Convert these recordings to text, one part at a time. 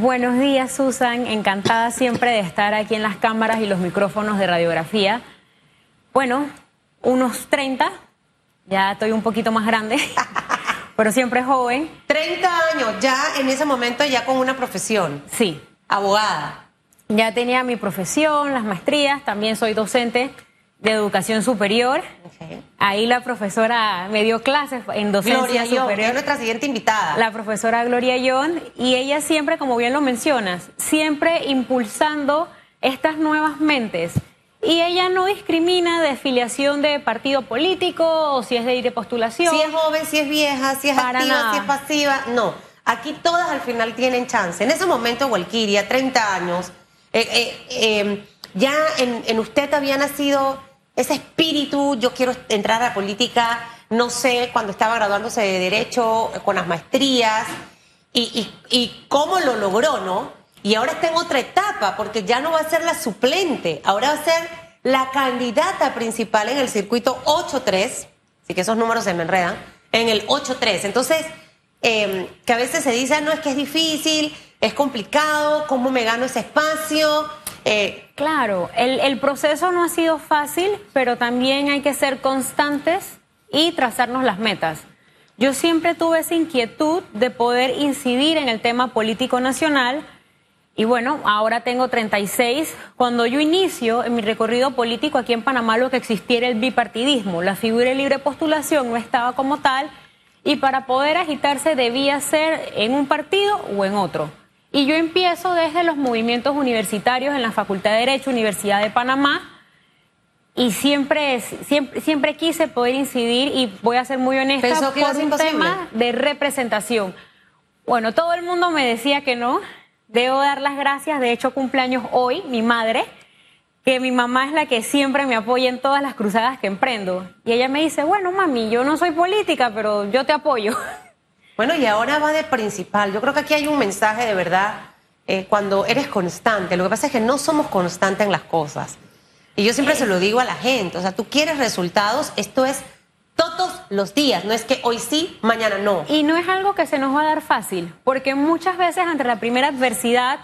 Buenos días, Susan. Encantada siempre de estar aquí en las cámaras y los micrófonos de radiografía. Bueno, unos 30, ya estoy un poquito más grande, pero siempre joven. 30 años, ya en ese momento ya con una profesión. Sí. Abogada. Ya tenía mi profesión, las maestrías, también soy docente de educación superior. Ahí la profesora me dio clases en docencia Gloria superior. es nuestra siguiente invitada. La profesora Gloria Yon, y ella siempre, como bien lo mencionas, siempre impulsando estas nuevas mentes. Y ella no discrimina de filiación de partido político o si es de ir de postulación. Si es joven, si es vieja, si es Para activa, nada. si es pasiva. No, aquí todas al final tienen chance. En ese momento, Walkiria, 30 años, eh, eh, eh, ya en, en usted había nacido ese espíritu, yo quiero entrar a la política, no sé, cuando estaba graduándose de Derecho, con las maestrías, y, cómo lo logró, ¿no? Y ahora está en otra etapa, porque ya no va a ser la suplente, ahora va a ser la candidata principal en el circuito 8-3, así que esos números se me enredan, en el 8-3. Entonces, eh, que a veces se dice, "Ah, no, es que es difícil, es complicado, ¿cómo me gano ese espacio? Eh, Claro, el, proceso no ha sido fácil, pero también hay que ser constantes y trazarnos las metas. Yo siempre tuve esa inquietud de poder incidir en el tema político nacional y bueno, ahora tengo 36. Cuando yo inicio en mi recorrido político aquí en Panamá lo que existiera el bipartidismo, la figura de libre postulación no estaba como tal y para poder agitarse debía ser en un partido o en otro. Y yo empiezo desde los movimientos universitarios en la Facultad de Derecho, Universidad de Panamá, y siempre, siempre, siempre quise poder incidir y voy a ser muy honesta Pensó que por un imposible. tema de representación. Bueno, todo el mundo me decía que no. Debo dar las gracias. De hecho, cumpleaños hoy mi madre, que mi mamá es la que siempre me apoya en todas las cruzadas que emprendo. Y ella me dice, bueno, mami, yo no soy política, pero yo te apoyo. Bueno, y ahora va de principal. Yo creo que aquí hay un mensaje de verdad eh, cuando eres constante. Lo que pasa es que no somos constantes en las cosas. Y yo siempre se lo digo a la gente. O sea, tú quieres resultados, esto es todos los días. No es que hoy sí, mañana no. Y no es algo que se nos va a dar fácil, porque muchas veces ante la primera adversidad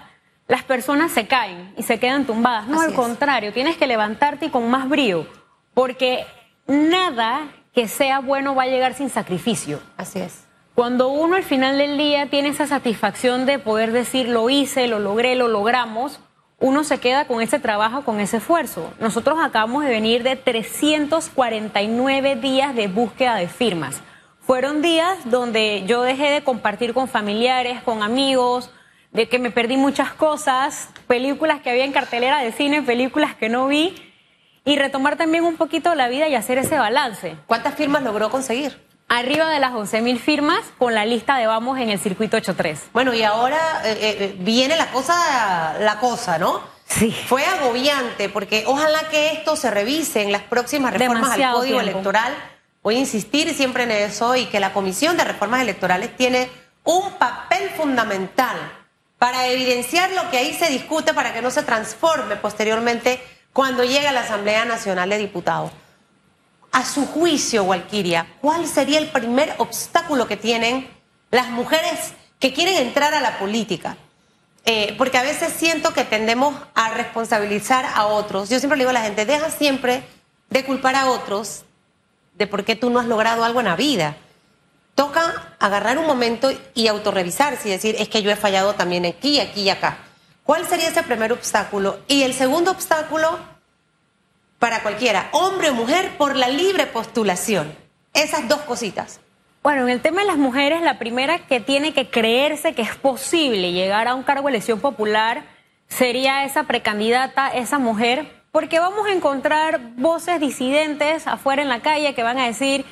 las personas se caen y se quedan tumbadas. No, Así al es. contrario, tienes que levantarte y con más brío, porque nada que sea bueno va a llegar sin sacrificio. Así es. Cuando uno al final del día tiene esa satisfacción de poder decir lo hice, lo logré, lo logramos, uno se queda con ese trabajo, con ese esfuerzo. Nosotros acabamos de venir de 349 días de búsqueda de firmas. Fueron días donde yo dejé de compartir con familiares, con amigos, de que me perdí muchas cosas, películas que había en cartelera de cine, películas que no vi, y retomar también un poquito la vida y hacer ese balance ¿Cuántas firmas logró conseguir? Arriba de las 11.000 firmas con la lista de vamos en el circuito 8.3. Bueno, y ahora eh, eh, viene la cosa, la cosa, ¿no? Sí. Fue agobiante porque ojalá que esto se revise en las próximas reformas Demasiado al Código tiempo. Electoral. Voy a insistir siempre en eso y que la Comisión de Reformas Electorales tiene un papel fundamental para evidenciar lo que ahí se discute para que no se transforme posteriormente cuando llegue a la Asamblea Nacional de Diputados. A su juicio, Walkiria, ¿cuál sería el primer obstáculo que tienen las mujeres que quieren entrar a la política? Eh, porque a veces siento que tendemos a responsabilizar a otros. Yo siempre le digo a la gente, deja siempre de culpar a otros de por qué tú no has logrado algo en la vida. Toca agarrar un momento y autorrevisarse y decir, es que yo he fallado también aquí, aquí y acá. ¿Cuál sería ese primer obstáculo? Y el segundo obstáculo, para cualquiera, hombre o mujer, por la libre postulación. Esas dos cositas. Bueno, en el tema de las mujeres, la primera que tiene que creerse que es posible llegar a un cargo de elección popular sería esa precandidata, esa mujer, porque vamos a encontrar voces disidentes afuera en la calle que van a decir,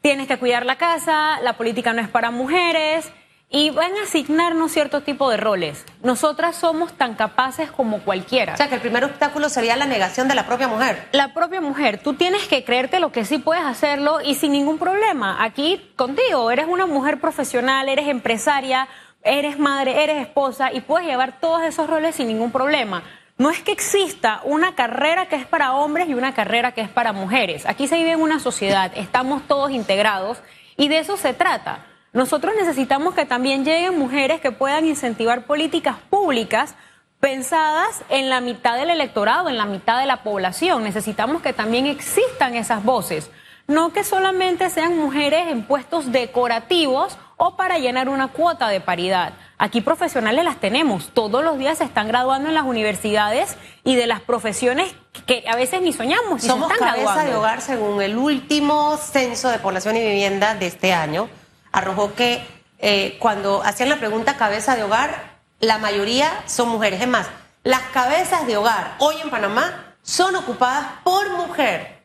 tienes que cuidar la casa, la política no es para mujeres, y van a asignarnos cierto tipo de roles. Nosotras somos tan capaces como cualquiera. O sea, que el primer obstáculo sería la negación de la propia mujer. la propia mujer, tú tienes que creerte lo que sí puedes hacerlo y sin ningún problema. Aquí contigo, eres una mujer profesional, eres empresaria, eres madre, eres esposa y puedes llevar todos esos roles sin ningún problema. No es que exista una carrera que es para hombres y una carrera que es para mujeres. Aquí se vive en una sociedad, estamos todos integrados y de eso se trata. Nosotros necesitamos que también lleguen mujeres que puedan incentivar políticas públicas pensadas en la mitad del electorado, en la mitad de la población. Necesitamos que también existan esas voces, no que solamente sean mujeres en puestos decorativos o para llenar una cuota de paridad. Aquí profesionales las tenemos, todos los días se están graduando en las universidades y de las profesiones que a veces ni soñamos. Somos cabeza de hogar según el último censo de población y vivienda de este año. Arrojó que eh, cuando hacían la pregunta cabeza de hogar, la mayoría son mujeres. Es más, las cabezas de hogar hoy en Panamá son ocupadas por mujer.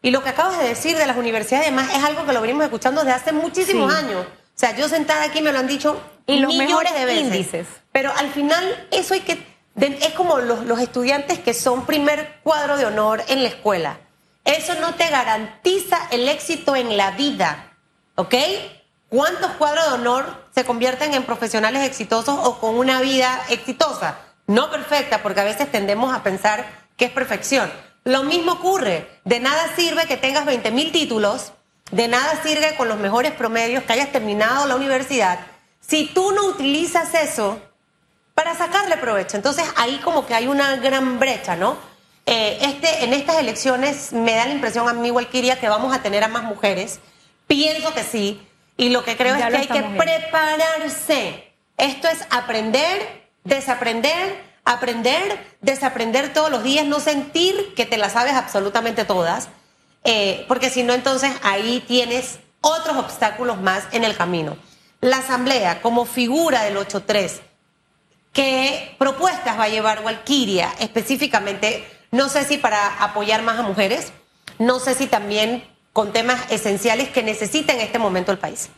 Y lo que acabas de decir de las universidades, además, es algo que lo venimos escuchando desde hace muchísimos años. O sea, yo sentada aquí me lo han dicho y los mejores de veces. índices. Pero al final, eso hay que. Es como los, los estudiantes que son primer cuadro de honor en la escuela. Eso no te garantiza el éxito en la vida. ¿Ok? ¿Cuántos cuadros de honor se convierten en profesionales exitosos o con una vida exitosa? No perfecta, porque a veces tendemos a pensar que es perfección. Lo mismo ocurre. De nada sirve que tengas 20 mil títulos, de nada sirve con los mejores promedios que hayas terminado la universidad, si tú no utilizas eso para sacarle provecho. Entonces ahí como que hay una gran brecha, ¿no? Eh, este, en estas elecciones me da la impresión a mí, Walkiria, que vamos a tener a más mujeres. Pienso que sí. Y lo que creo es que hay que prepararse. Esto es aprender, desaprender, aprender, desaprender todos los días, no sentir que te las sabes absolutamente todas, eh, porque si no, entonces ahí tienes otros obstáculos más en el camino. La Asamblea, como figura del 8.3, ¿qué propuestas va a llevar Walkiria específicamente? No sé si para apoyar más a mujeres, no sé si también con temas esenciales que necesita en este momento el país.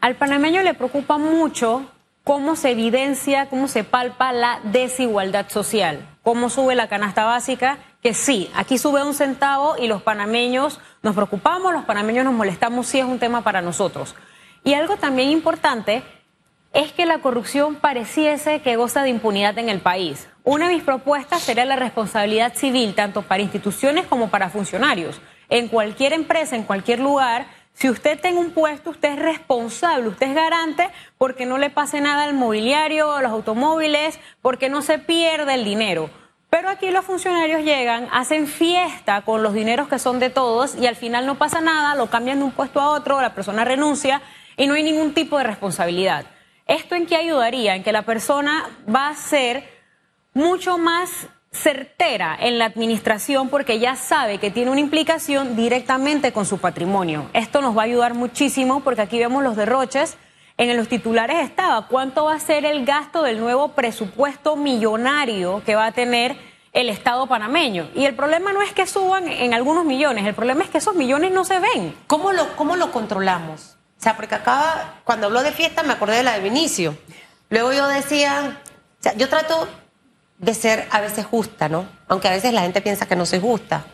Al panameño le preocupa mucho cómo se evidencia, cómo se palpa la desigualdad social, cómo sube la canasta básica, que sí, aquí sube un centavo y los panameños nos preocupamos, los panameños nos molestamos si es un tema para nosotros. Y algo también importante es que la corrupción pareciese que goza de impunidad en el país. Una de mis propuestas sería la responsabilidad civil, tanto para instituciones como para funcionarios. En cualquier empresa, en cualquier lugar, si usted tiene un puesto, usted es responsable, usted es garante porque no le pase nada al mobiliario, a los automóviles, porque no se pierde el dinero. Pero aquí los funcionarios llegan, hacen fiesta con los dineros que son de todos y al final no pasa nada, lo cambian de un puesto a otro, la persona renuncia y no hay ningún tipo de responsabilidad. ¿Esto en qué ayudaría? En que la persona va a ser mucho más certera en la administración porque ya sabe que tiene una implicación directamente con su patrimonio. Esto nos va a ayudar muchísimo porque aquí vemos los derroches. En los titulares estaba cuánto va a ser el gasto del nuevo presupuesto millonario que va a tener el Estado panameño. Y el problema no es que suban en algunos millones, el problema es que esos millones no se ven. ¿Cómo lo, cómo lo controlamos? O sea, porque acá, cuando habló de fiesta, me acordé de la de Vinicio. Luego yo decía, o sea, yo trato de ser a veces justa, ¿no? Aunque a veces la gente piensa que no soy justa.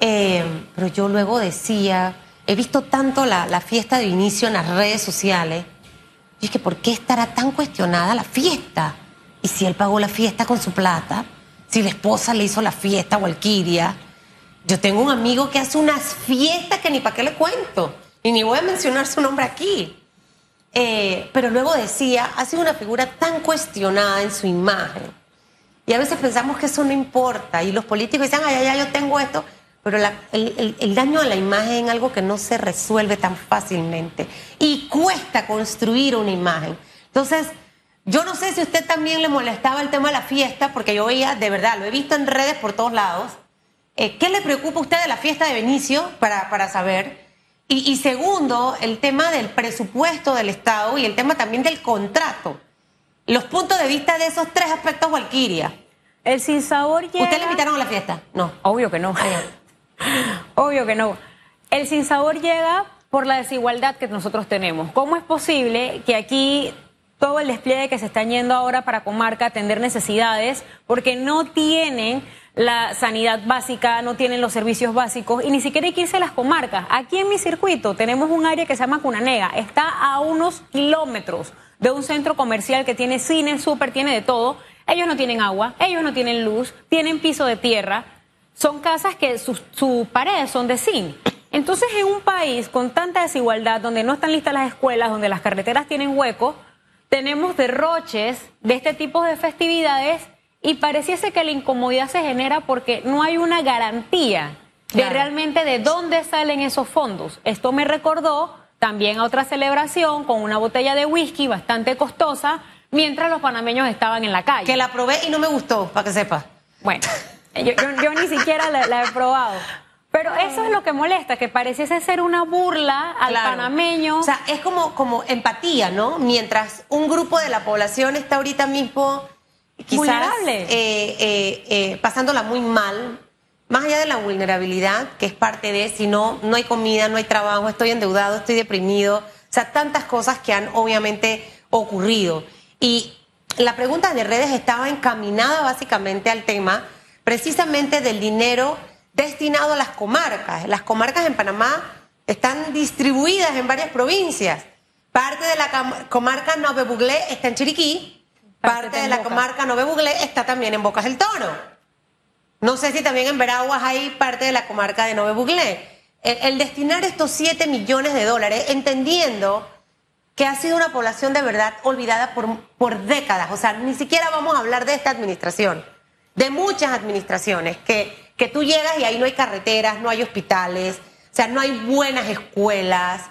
Eh, pero yo luego decía, he visto tanto la, fiesta de inicio en las redes sociales, y es que ¿por qué estará tan cuestionada la fiesta? Y si él pagó la fiesta con su plata, si la esposa le hizo la fiesta a Walkiria, yo tengo un amigo que hace unas fiestas que ni para qué le cuento, y ni voy a mencionar su nombre aquí. Eh, pero luego decía, ha sido una figura tan cuestionada en su imagen y a veces pensamos que eso no importa. Y los políticos dicen, ay, ay, yo tengo esto. Pero el, daño a la imagen es algo que no se resuelve tan fácilmente. Y cuesta construir una imagen. Entonces, yo no sé si usted también le molestaba el tema de la fiesta, porque yo veía, de verdad, lo he visto en redes por todos lados. Eh, ¿Qué le preocupa a usted de la fiesta de Benicio para, para saber? Y, segundo, el tema del presupuesto del Estado y el tema también del contrato los puntos de vista de esos tres aspectos, Walkiria. El sinsabor llega... ¿Usted le invitaron a la fiesta? No. Obvio que no. Obvio que no. El sinsabor llega por la desigualdad que nosotros tenemos. ¿Cómo es posible que aquí todo el despliegue que se están yendo ahora para comarca atender necesidades, porque no tienen la sanidad básica, no tienen los servicios básicos y ni siquiera hay que irse a las comarcas. Aquí en mi circuito tenemos un área que se llama Cunanega, está a unos kilómetros de un centro comercial que tiene cine, súper, tiene de todo. Ellos no tienen agua, ellos no tienen luz, tienen piso de tierra. Son casas que sus, paredes son de zinc. Entonces, en un país con tanta desigualdad, donde no están listas las escuelas, donde las carreteras tienen huecos, tenemos derroches de este tipo de festividades y pareciese que la incomodidad se genera porque no hay una garantía de realmente de dónde salen esos fondos. Esto me recordó también a otra celebración con una botella de whisky bastante costosa mientras los panameños estaban en la calle. Que la probé y no me gustó, para que sepa. Bueno, yo, ni siquiera la, he probado. Pero eso es lo que molesta, que pareciese ser una burla al panameño. O sea, es como, como empatía, ¿no? Mientras un grupo de la población está ahorita mismo quizás eh, eh, eh, pasándola muy mal, más allá de la vulnerabilidad, que es parte de, si no, no hay comida, no hay trabajo, estoy endeudado, estoy deprimido, o sea, tantas cosas que han obviamente ocurrido. Y la pregunta de redes estaba encaminada básicamente al tema precisamente del dinero destinado a las comarcas. Las comarcas en Panamá están distribuidas en varias provincias. Parte de la comarca Nove Buglé está en Chiriquí, parte, de la comarca Nove Buglé está también en Bocas del Toro. No sé si también en Veraguas hay parte de la comarca de Nove Buglé. El, destinar estos 7 millones de dólares, entendiendo que ha sido una población de verdad olvidada por, por décadas, o sea, ni siquiera vamos a hablar de esta administración de muchas administraciones, que, que tú llegas y ahí no hay carreteras, no hay hospitales, o sea, no hay buenas escuelas,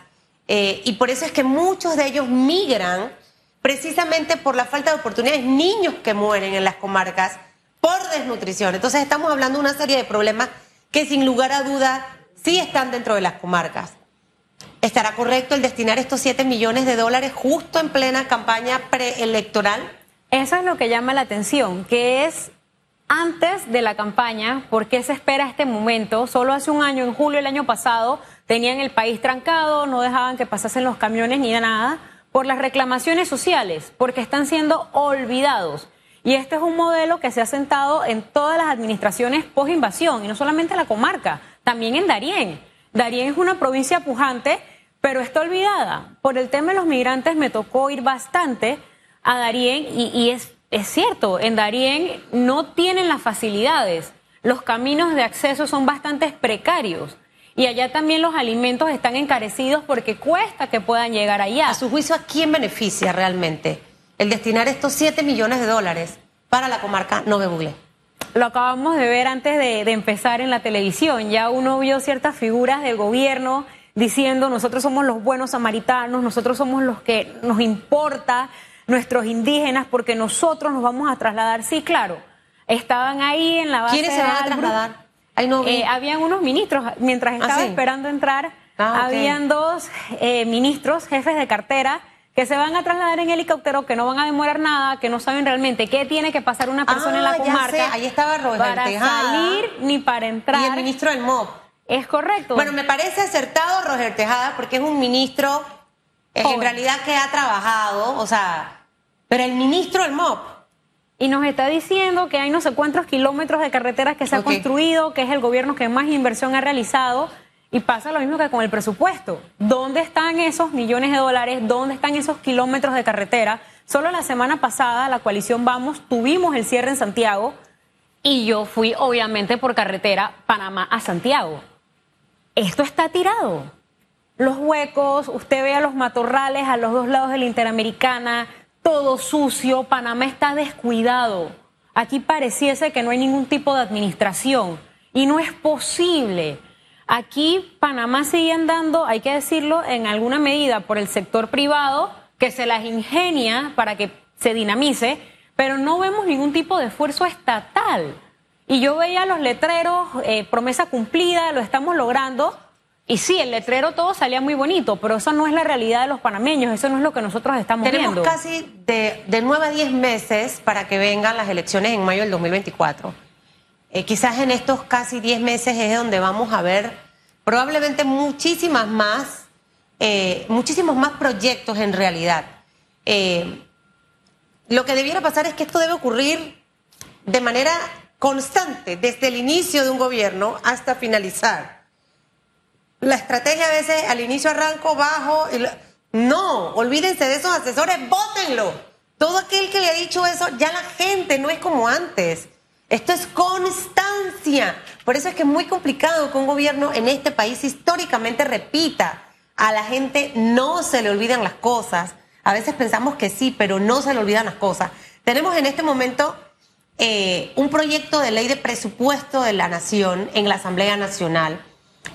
eh, y por eso es que muchos de ellos migran precisamente por la falta de oportunidades, niños que mueren en las comarcas por desnutrición. Entonces estamos hablando de una serie de problemas que sin lugar a duda sí están dentro de las comarcas. ¿Estará correcto el destinar estos 7 millones de dólares justo en plena campaña preelectoral? Eso es lo que llama la atención, que es antes de la campaña, ¿por qué se espera este momento? Solo hace un año, en julio del año pasado, tenían el país trancado, no dejaban que pasasen los camiones ni nada, por las reclamaciones sociales, porque están siendo olvidados. Y este es un modelo que se ha sentado en todas las administraciones post-invasión, y no solamente en la comarca, también en Darién. Darién es una provincia pujante, pero está olvidada. Por el tema de los migrantes me tocó ir bastante a Darién y, es cierto, en Darién no tienen las facilidades, los caminos de acceso son bastante precarios y allá también los alimentos están encarecidos porque cuesta que puedan llegar allá. A su juicio, ¿a quién beneficia realmente el destinar estos 7 millones de dólares para la comarca Nove Buglé? Lo acabamos de ver antes de, de empezar en la televisión. Ya uno vio ciertas figuras del gobierno diciendo nosotros somos los buenos samaritanos, nosotros somos los que nos importa nuestros indígenas porque nosotros nos vamos a trasladar. Sí, claro, estaban ahí en la base. ¿Quiénes se van a trasladar? Eh, habían unos ministros, mientras ¿Ah, estaba esperando entrar, ah, habían dos eh, ministros, jefes de cartera, que se van a trasladar en helicóptero, que no van a demorar nada, que no saben realmente qué tiene que pasar una persona en la ah, comarca. Ahí estaba Roger Para salir ni para entrar. Y el ministro del MOB. Es correcto. Bueno, me parece acertado Roger Tejada porque es un ministro eh, en realidad que ha trabajado, o sea, pero el ministro del MOP. Y nos está diciendo que hay no sé cuántos kilómetros de carreteras que se ha construido, que es el gobierno que más inversión ha realizado. Y pasa lo mismo que con el presupuesto. ¿Dónde están esos millones de dólares? ¿Dónde están esos kilómetros de carretera? Solo la semana pasada, la coalición Vamos, tuvimos el cierre en Santiago y yo fui obviamente por carretera Panamá a Santiago. Esto está tirado. Los huecos, usted ve a los matorrales a los dos lados de la Interamericana, todo sucio, Panamá está descuidado. Aquí pareciese que no hay ningún tipo de administración y no es posible. Aquí Panamá sigue andando, hay que decirlo, en alguna medida por el sector privado que se las ingenia para que se dinamice, pero no vemos ningún tipo de esfuerzo estatal. Y yo veía los letreros, eh, promesa cumplida, lo estamos logrando, y sí, el letrero todo salía muy bonito, pero eso no es la realidad de los panameños, eso no es lo que nosotros estamos viendo. Tenemos casi de, de 9 a 10 meses para que vengan las elecciones en mayo del 2024. Eh, quizás en estos casi 10 meses es donde vamos a ver probablemente muchísimas más, eh, muchísimos más proyectos en realidad. Eh, lo que debiera pasar es que esto debe ocurrir de manera constante, desde el inicio de un gobierno hasta finalizar. La estrategia a veces al inicio arranco bajo. Y No, olvídense de esos asesores, bótenlo. Todo aquel que le ha dicho eso, ya la gente no es como antes. Esto es constancia. Por eso es que es muy complicado que un gobierno en este país históricamente repita. A la gente no se le olvidan las cosas. A veces pensamos que sí, pero no se le olvidan las cosas. Tenemos en este momento eh, un proyecto de ley de presupuesto de la Nación en la Asamblea Nacional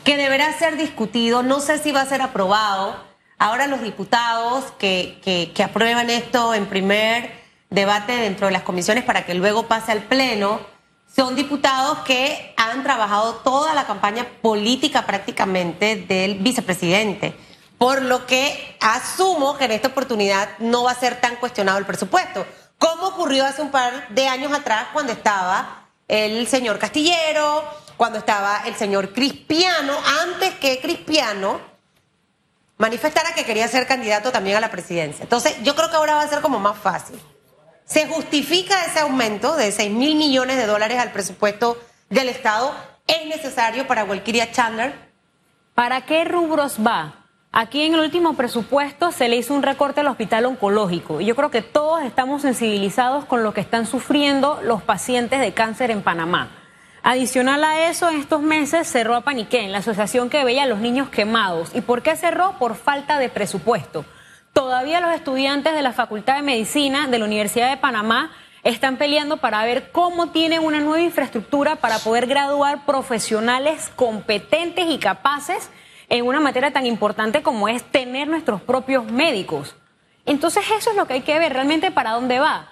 que deberá ser discutido. No sé si va a ser aprobado. Ahora los diputados que, que, que aprueban esto en primer debate dentro de las comisiones para que luego pase al Pleno, son diputados que han trabajado toda la campaña política prácticamente del vicepresidente, por lo que asumo que en esta oportunidad no va a ser tan cuestionado el presupuesto, como ocurrió hace un par de años atrás cuando estaba el señor Castillero, cuando estaba el señor Crispiano, antes que Crispiano manifestara que quería ser candidato también a la presidencia. Entonces, yo creo que ahora va a ser como más fácil. ¿Se justifica ese aumento de 6 mil millones de dólares al presupuesto del Estado? ¿Es necesario para Walkiria Chandler? ¿Para qué rubros va? Aquí en el último presupuesto se le hizo un recorte al hospital oncológico y yo creo que todos estamos sensibilizados con lo que están sufriendo los pacientes de cáncer en Panamá. Adicional a eso, en estos meses cerró a Paniquén, la asociación que veía a los niños quemados. ¿Y por qué cerró? Por falta de presupuesto. Todavía los estudiantes de la Facultad de Medicina de la Universidad de Panamá están peleando para ver cómo tienen una nueva infraestructura para poder graduar profesionales competentes y capaces en una materia tan importante como es tener nuestros propios médicos. Entonces eso es lo que hay que ver realmente para dónde va.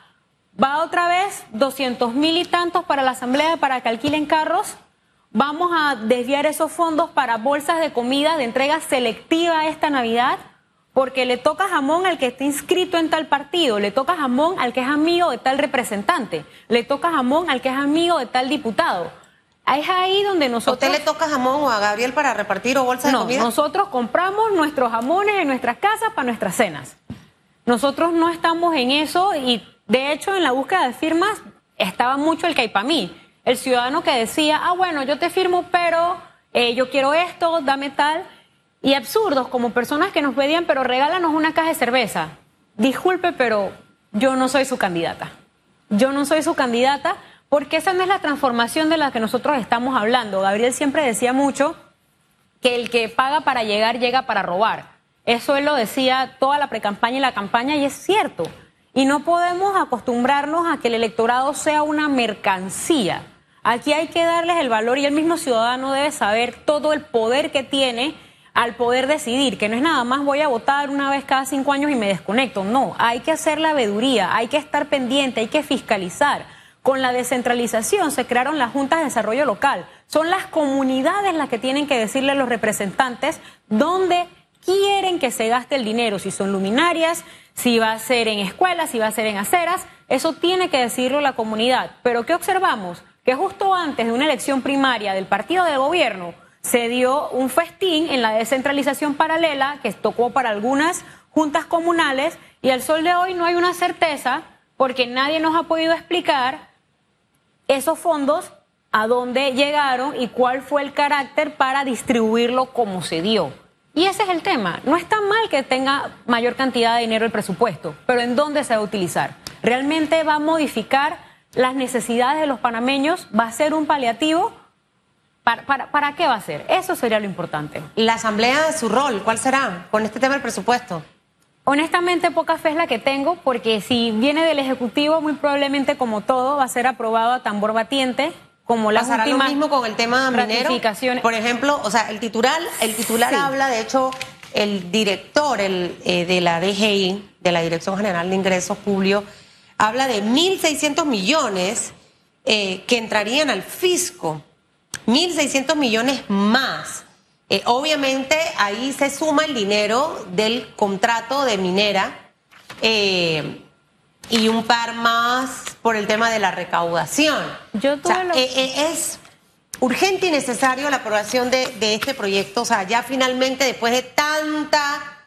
¿Va otra vez 200 mil y tantos para la asamblea para que alquilen carros? ¿Vamos a desviar esos fondos para bolsas de comida de entrega selectiva esta Navidad? Porque le toca jamón al que está inscrito en tal partido, le toca jamón al que es amigo de tal representante, le toca jamón al que es amigo de tal diputado. Es ahí donde nosotros... ¿A usted le toca jamón o a Gabriel para repartir o bolsa de no, comida? nosotros compramos nuestros jamones en nuestras casas para nuestras cenas. Nosotros no estamos en eso y de hecho en la búsqueda de firmas estaba mucho el caipamí, el ciudadano que decía, ah bueno, yo te firmo, pero eh, yo quiero esto, dame tal y absurdos como personas que nos pedían, pero regálanos una caja de cerveza. Disculpe, pero yo no soy su candidata. Yo no soy su candidata porque esa no es la transformación de la que nosotros estamos hablando. Gabriel siempre decía mucho que el que paga para llegar llega para robar. Eso él lo decía toda la precampaña y la campaña y es cierto. Y no podemos acostumbrarnos a que el electorado sea una mercancía. Aquí hay que darles el valor y el mismo ciudadano debe saber todo el poder que tiene al poder decidir, que no es nada más voy a votar una vez cada cinco años y me desconecto. No, hay que hacer la veeduría, hay que estar pendiente, hay que fiscalizar. Con la descentralización se crearon las juntas de desarrollo local. Son las comunidades las que tienen que decirle a los representantes dónde quieren que se gaste el dinero, si son luminarias, si va a ser en escuelas, si va a ser en aceras. Eso tiene que decirlo la comunidad. Pero ¿qué observamos? Que justo antes de una elección primaria del partido de gobierno, se dio un festín en la descentralización paralela que tocó para algunas juntas comunales y al sol de hoy no hay una certeza porque nadie nos ha podido explicar esos fondos, a dónde llegaron y cuál fue el carácter para distribuirlo como se dio. Y ese es el tema. No está mal que tenga mayor cantidad de dinero el presupuesto, pero ¿en dónde se va a utilizar? ¿Realmente va a modificar las necesidades de los panameños? ¿Va a ser un paliativo? ¿Para, qué va a ser? Eso sería lo importante. La Asamblea, su rol, ¿cuál será con este tema del presupuesto? Honestamente, poca fe es la que tengo, porque si viene del Ejecutivo, muy probablemente, como todo, va a ser aprobado a tambor batiente, como las ¿Pasará últimas lo mismo con el tema minero? Por ejemplo, o sea, el titular, el titular habla, de hecho, el director el, eh, de la DGI, de la Dirección General de Ingresos Públicos, habla de 1.600 millones eh, que entrarían al fisco 1.600 millones más. Eh, obviamente ahí se suma el dinero del contrato de minera eh, y un par más por el tema de la recaudación. Yo eh, es urgente y necesario la aprobación de, de, este proyecto. O sea, ya finalmente después de tanta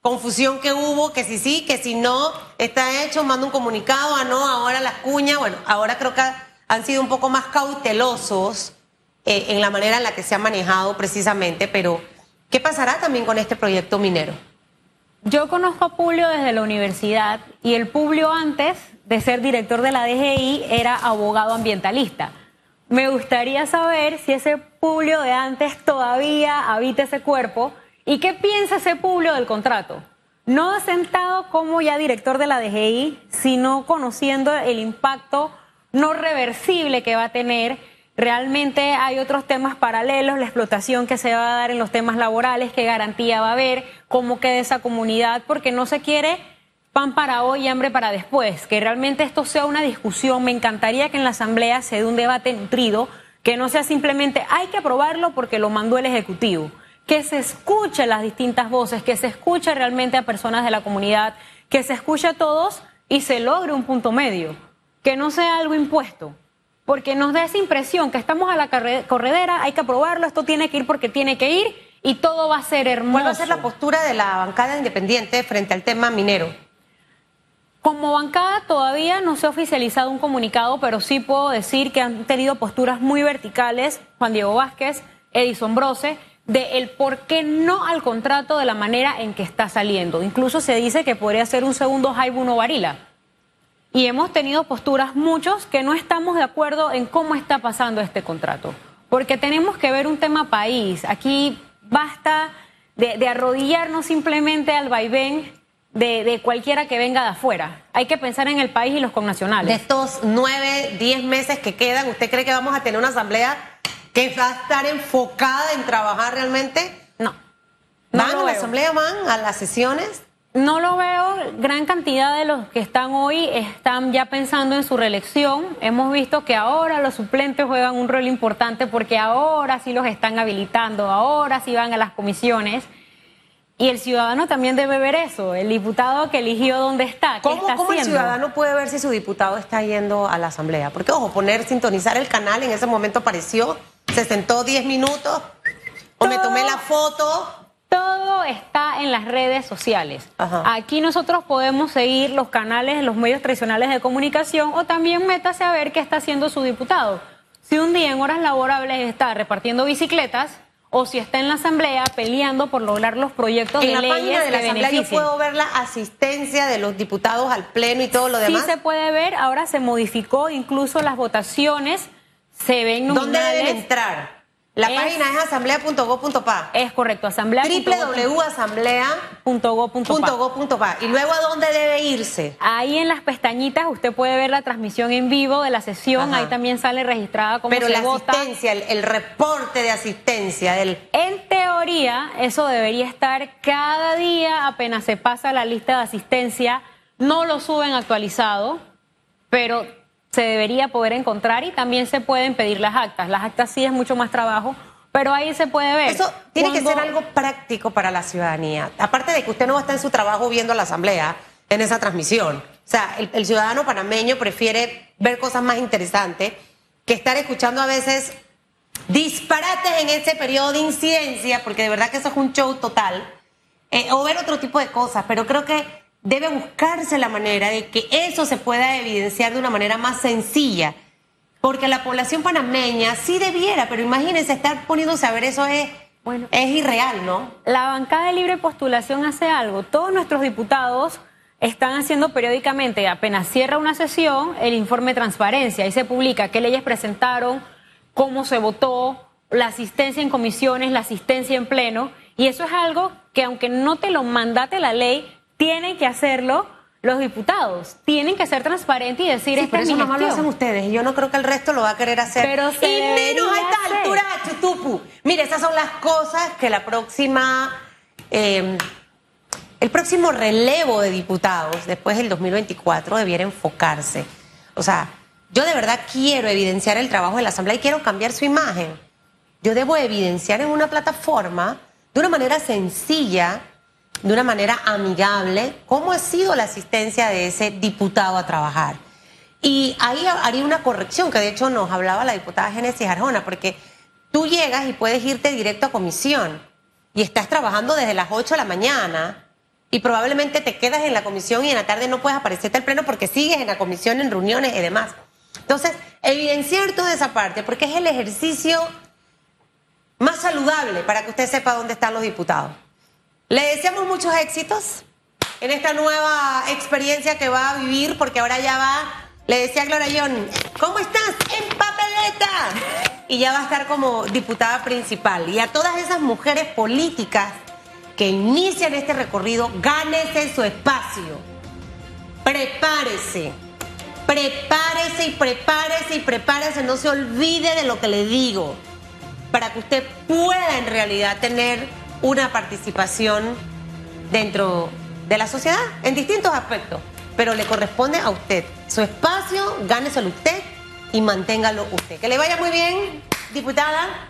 confusión que hubo, que si sí, que si no, está hecho, manda un comunicado, ah, no, ahora las cuñas, bueno, ahora creo que han sido un poco más cautelosos eh, en la manera en la que se ha manejado precisamente, pero ¿qué pasará también con este proyecto minero? Yo conozco a Publio desde la universidad y el Publio antes de ser director de la DGI era abogado ambientalista. me gustaría saber si ese Publio de antes todavía habita ese cuerpo y qué piensa ese Publio del contrato. No sentado como ya director de la DGI, sino conociendo el impacto no reversible que va a tener. Realmente hay otros temas paralelos, la explotación que se va a dar en los temas laborales, qué garantía va a haber, cómo queda esa comunidad, porque no se quiere pan para hoy y hambre para después, que realmente esto sea una discusión. Me encantaría que en la Asamblea se dé un debate nutrido, que no sea simplemente hay que aprobarlo porque lo mandó el Ejecutivo, que se escuche las distintas voces, que se escuche realmente a personas de la comunidad, que se escuche a todos y se logre un punto medio, que no sea algo impuesto. Porque nos da esa impresión que estamos a la corredera, hay que aprobarlo, esto tiene que ir porque tiene que ir y todo va a ser hermoso. ¿Cuál va a ser la postura de la bancada independiente frente al tema minero? Como bancada todavía no se ha oficializado un comunicado, pero sí puedo decir que han tenido posturas muy verticales Juan Diego Vázquez, Edison Brose, de el por qué no al contrato de la manera en que está saliendo. Incluso se dice que podría ser un segundo Jaibuno Varila. Y hemos tenido posturas muchos que no estamos de acuerdo en cómo está pasando este contrato. Porque tenemos que ver un tema país. Aquí basta de, de arrodillarnos simplemente al vaivén de, cualquiera que venga de afuera. Hay que pensar en el país y los connacionales. De estos nueve, diez meses que quedan, ¿usted cree que vamos a tener una asamblea que va a estar enfocada en trabajar realmente? No. ¿Van a la asamblea, van a las sesiones? No lo veo. Gran cantidad de los que están hoy están ya pensando en su reelección. Hemos visto que ahora los suplentes juegan un rol importante porque ahora sí los están habilitando, ahora sí van a las comisiones. Y el ciudadano también debe ver eso, el diputado que eligió dónde está. ¿Cómo, está ¿cómo el ciudadano puede ver si su diputado está yendo a la asamblea? Porque, ojo, poner, sintonizar el canal en ese momento apareció, se sentó 10 minutos, o me tomé la foto. Todo está en las redes sociales. Aquí nosotros podemos seguir los canales, los medios tradicionales de comunicación, o también métase a ver qué está haciendo su diputado. Si un día en horas laborables está repartiendo bicicletas, o si está en la asamblea peleando por lograr los proyectos de leyes la página de la asamblea yo puedo ver la asistencia de los diputados al pleno y todo lo demás. Sí se puede ver, ahora se modificó incluso las votaciones, se ven ¿Dónde deben entrar? La página es asamblea.go.pa. Es correcto, asamblea. www.asamblea.go.pa. ¿Y luego a dónde debe irse? Ahí en las pestañitas usted puede ver la transmisión en vivo de la sesión. Ahí también sale registrada como Pero la asistencia, el, reporte de asistencia. El... En teoría, eso debería estar cada día apenas se pasa la lista de asistencia. No lo suben actualizado, pero se debería poder encontrar y también se pueden pedir las actas. Las actas sí es mucho más trabajo, pero ahí se puede ver. Eso tiene que ser algo práctico para la ciudadanía. Aparte de que usted no va a estar en su trabajo viendo la asamblea en esa transmisión. O sea, el, ciudadano panameño prefiere ver cosas más interesantes que estar escuchando a veces disparates en ese periodo de incidencia, porque de verdad que eso es un show total, eh, o ver otro tipo de cosas. Pero creo que debe buscarse la manera de que eso se pueda evidenciar de una manera más sencilla. Porque la población panameña sí debiera, pero imagínense estar poniéndose a ver eso es, bueno, es irreal, ¿no? La bancada de libre postulación hace algo. Todos nuestros diputados están haciendo periódicamente, apenas cierra una sesión, el informe de transparencia. Ahí se publica qué leyes presentaron, cómo se votó, la asistencia en comisiones, la asistencia en pleno. Y eso es algo que aunque no te lo mandate la ley, tienen que hacerlo los diputados. Tienen que ser transparentes y decir, sí, pero eso nomás lo hacen ustedes. Y yo no creo que el resto lo va a querer hacer. Pero y menos a esta altura, Chutupu. Mire, esas son las cosas que la próxima... Eh, el próximo relevo de diputados después del 2024 debiera enfocarse. O sea, yo de verdad quiero evidenciar el trabajo de la Asamblea y quiero cambiar su imagen. Yo debo evidenciar en una plataforma de una manera sencilla de una manera amigable cómo ha sido la asistencia de ese diputado a trabajar. Y ahí haría una corrección, que de hecho nos hablaba la diputada Génesis Arjona, porque tú llegas y puedes irte directo a comisión y estás trabajando desde las 8 de la mañana y probablemente te quedas en la comisión y en la tarde no puedes aparecerte al pleno porque sigues en la comisión, en reuniones y demás. Entonces, evidenciar toda esa parte, porque es el ejercicio más saludable para que usted sepa dónde están los diputados. Le deseamos muchos éxitos en esta nueva experiencia que va a vivir, porque ahora ya va. Le decía a Clara John, ¿cómo estás? En papelera. boleta. Y ya va a estar como diputada principal. Y a todas esas mujeres políticas que inician este recorrido, gánese su espacio. Prepárese. Prepárese y prepárese y prepárese. No se olvide de lo que le digo. Para que usted pueda en realidad tener una participación dentro de la sociedad en distintos aspectos. Pero le corresponde a usted. Su espacio, gáneselo usted y manténgalo usted. Que le vaya muy bien, diputada.